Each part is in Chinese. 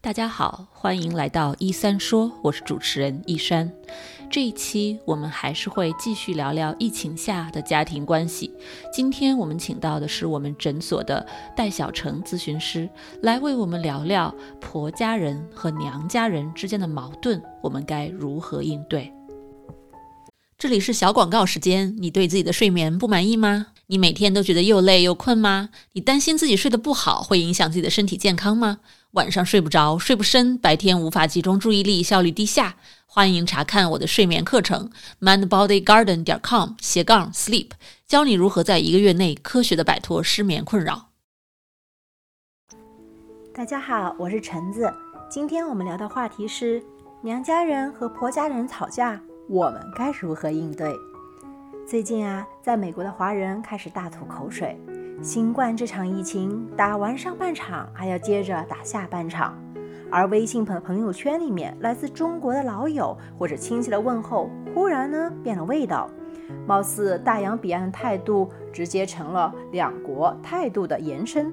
大家好，欢迎来到一三说，我是主持人一山。这一期我们还是会继续聊聊疫情下的家庭关系。今天我们请到的是我们诊所的戴小成咨询师，来为我们聊聊婆家人和娘家人之间的矛盾，我们该如何应对？这里是小广告时间，你对自己的睡眠不满意吗？你每天都觉得又累又困吗？你担心自己睡得不好会影响自己的身体健康吗？晚上睡不着，睡不深，白天无法集中注意力，效率低下。欢迎查看我的睡眠课程，mindbodygarden 点 com 斜杠 sleep，教你如何在一个月内科学的摆脱失眠困扰。大家好，我是橙子。今天我们聊的话题是娘家人和婆家人吵架，我们该如何应对？最近啊，在美国的华人开始大吐口水。新冠这场疫情打完上半场，还要接着打下半场。而微信朋朋友圈里面，来自中国的老友或者亲戚的问候，忽然呢变了味道，貌似大洋彼岸的态度直接成了两国态度的延伸。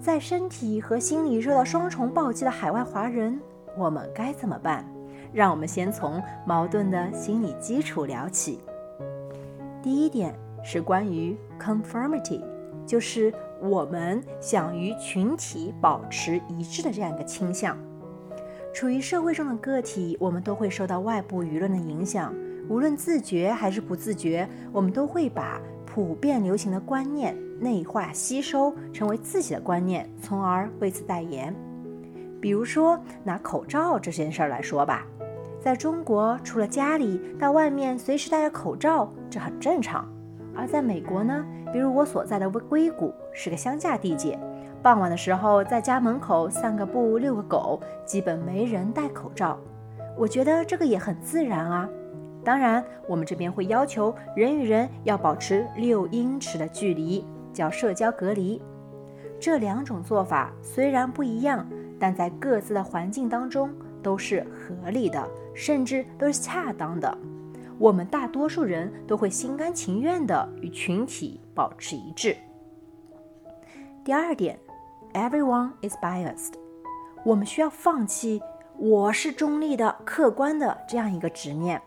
在身体和心理受到双重暴击的海外华人，我们该怎么办？让我们先从矛盾的心理基础聊起。第一点是关于 conformity，就是我们想与群体保持一致的这样一个倾向。处于社会中的个体，我们都会受到外部舆论的影响，无论自觉还是不自觉，我们都会把普遍流行的观念内化吸收，成为自己的观念，从而为此代言。比如说拿口罩这件事儿来说吧。在中国，除了家里到外面随时戴着口罩，这很正常。而在美国呢，比如我所在的硅硅谷是个乡下地界，傍晚的时候在家门口散个步、遛个狗，基本没人戴口罩。我觉得这个也很自然啊。当然，我们这边会要求人与人要保持六英尺的距离，叫社交隔离。这两种做法虽然不一样，但在各自的环境当中都是合理的。甚至都是恰当的，我们大多数人都会心甘情愿地与群体保持一致。第二点，everyone is biased，我们需要放弃“我是中立的、客观的”这样一个执念，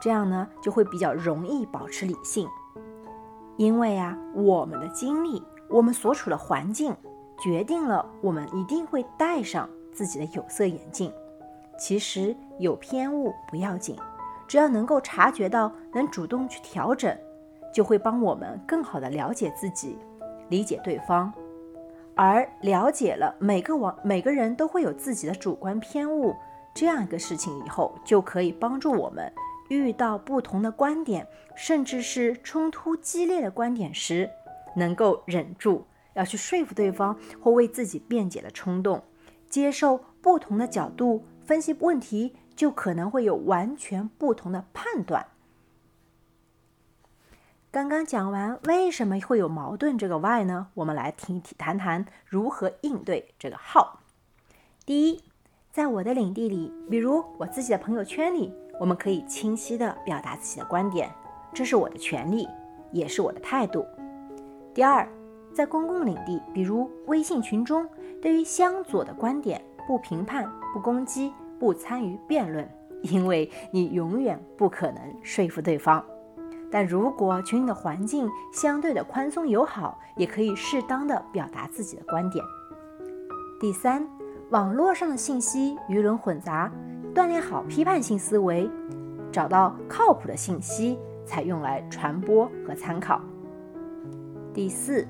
这样呢就会比较容易保持理性。因为啊，我们的经历、我们所处的环境，决定了我们一定会戴上自己的有色眼镜。其实有偏误不要紧，只要能够察觉到，能主动去调整，就会帮我们更好的了解自己，理解对方。而了解了每个网每个人都会有自己的主观偏误这样一个事情以后，就可以帮助我们遇到不同的观点，甚至是冲突激烈的观点时，能够忍住要去说服对方或为自己辩解的冲动，接受不同的角度。分析问题就可能会有完全不同的判断。刚刚讲完为什么会有矛盾这个 why 呢？我们来听一谈谈如何应对这个 how。第一，在我的领地里，比如我自己的朋友圈里，我们可以清晰的表达自己的观点，这是我的权利，也是我的态度。第二，在公共领地，比如微信群中，对于相左的观点。不评判，不攻击，不参与辩论，因为你永远不可能说服对方。但如果群里的环境相对的宽松友好，也可以适当的表达自己的观点。第三，网络上的信息鱼龙混杂，锻炼好批判性思维，找到靠谱的信息才用来传播和参考。第四。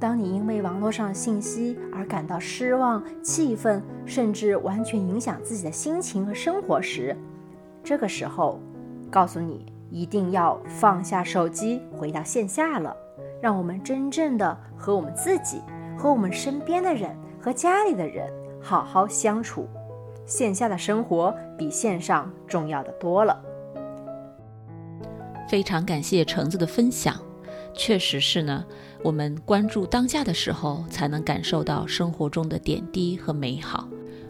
当你因为网络上的信息而感到失望、气愤，甚至完全影响自己的心情和生活时，这个时候，告诉你一定要放下手机，回到线下了，让我们真正的和我们自己、和我们身边的人、和家里的人好好相处。线下的生活比线上重要的多了。非常感谢橙子的分享，确实是呢。我们关注当下的时候，才能感受到生活中的点滴和美好。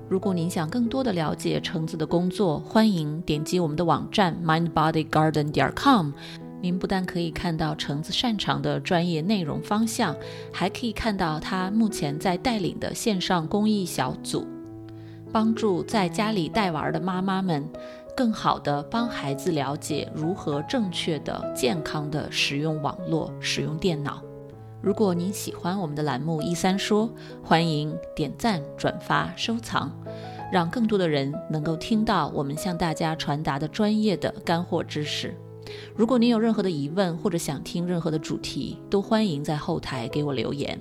如果您想更多的了解橙子的工作，欢迎点击我们的网站 mindbodygarden 点 com。您不但可以看到橙子擅长的专业内容方向，还可以看到他目前在带领的线上公益小组。帮助在家里带娃的妈妈们，更好地帮孩子了解如何正确的、健康的使用网络、使用电脑。如果您喜欢我们的栏目《一三说》，欢迎点赞、转发、收藏，让更多的人能够听到我们向大家传达的专业的干货知识。如果您有任何的疑问或者想听任何的主题，都欢迎在后台给我留言，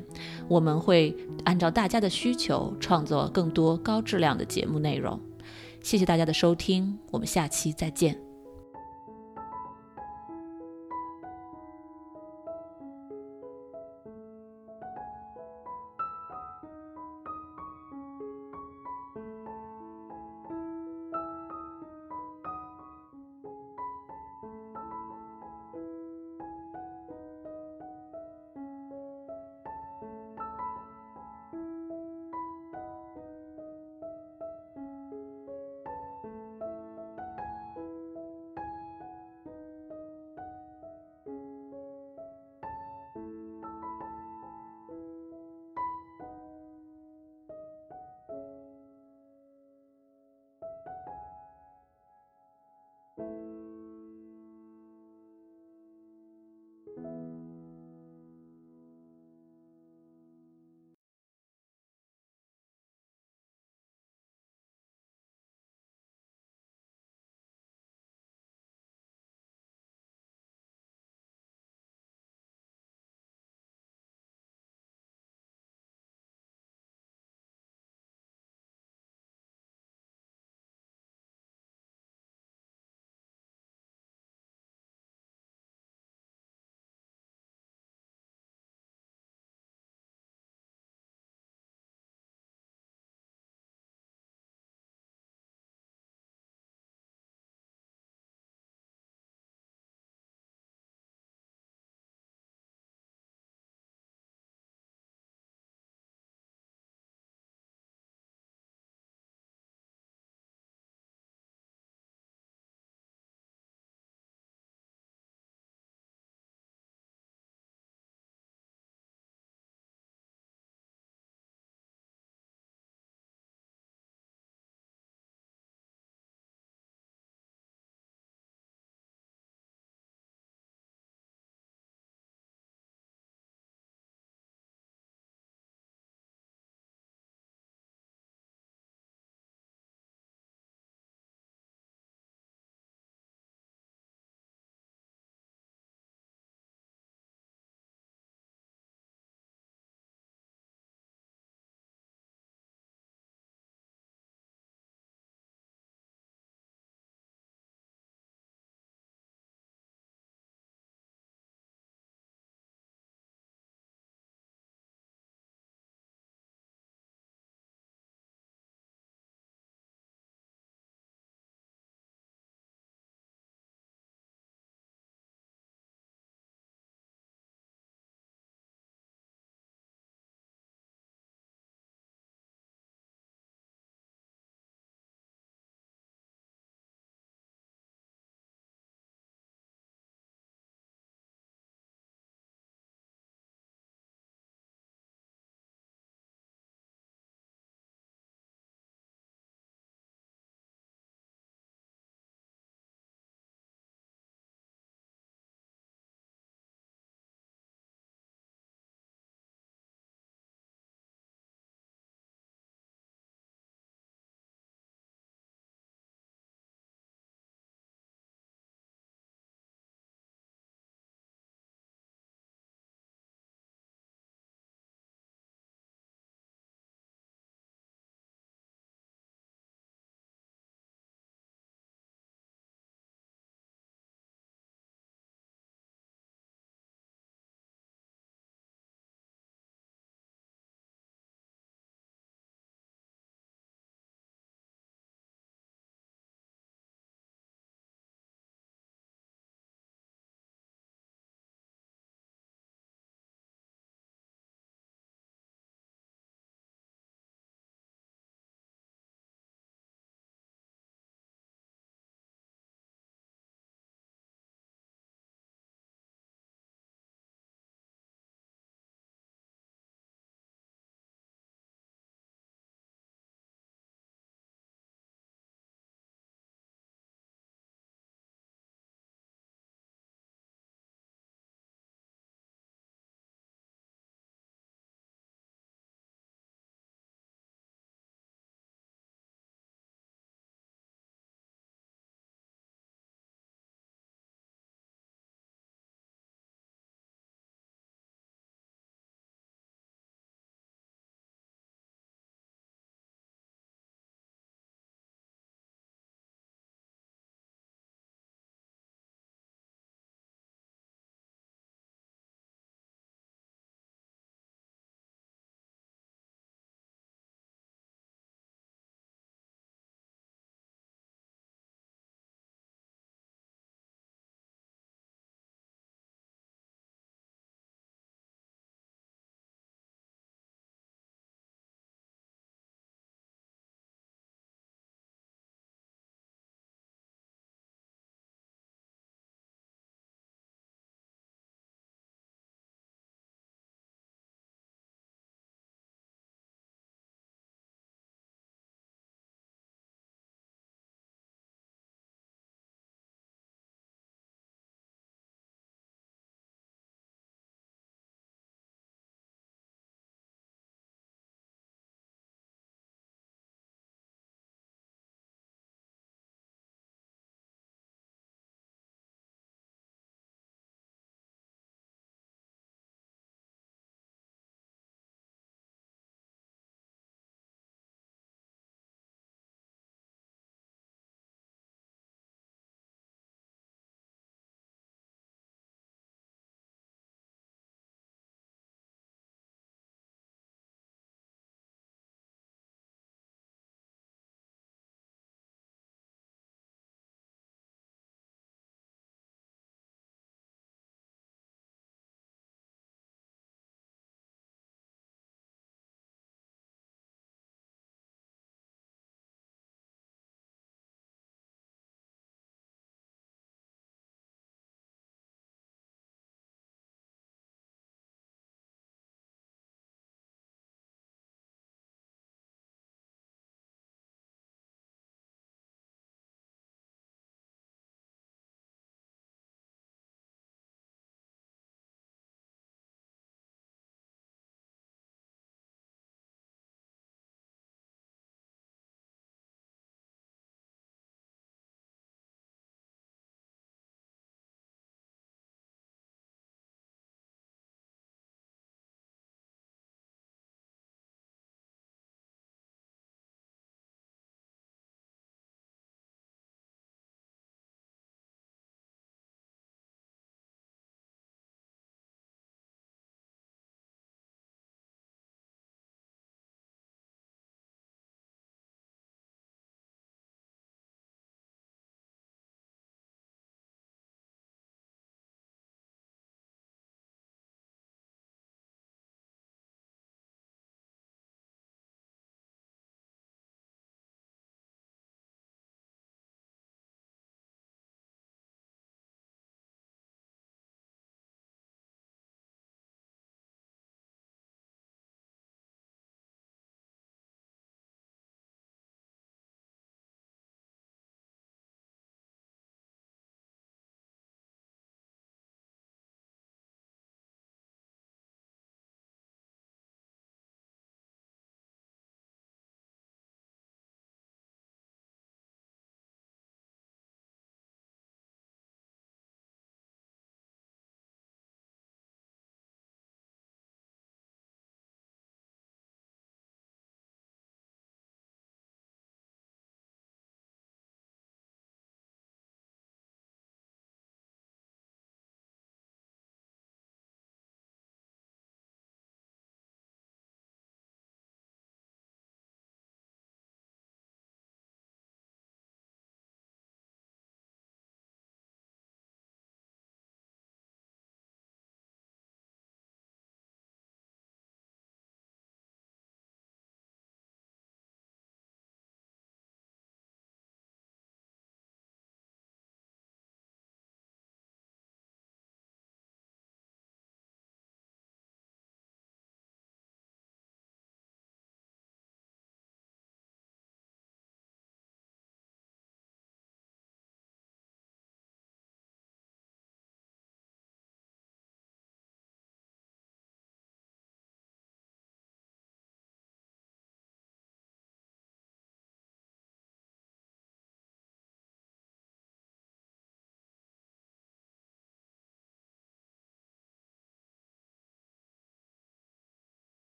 我们会按照大家的需求创作更多高质量的节目内容。谢谢大家的收听，我们下期再见。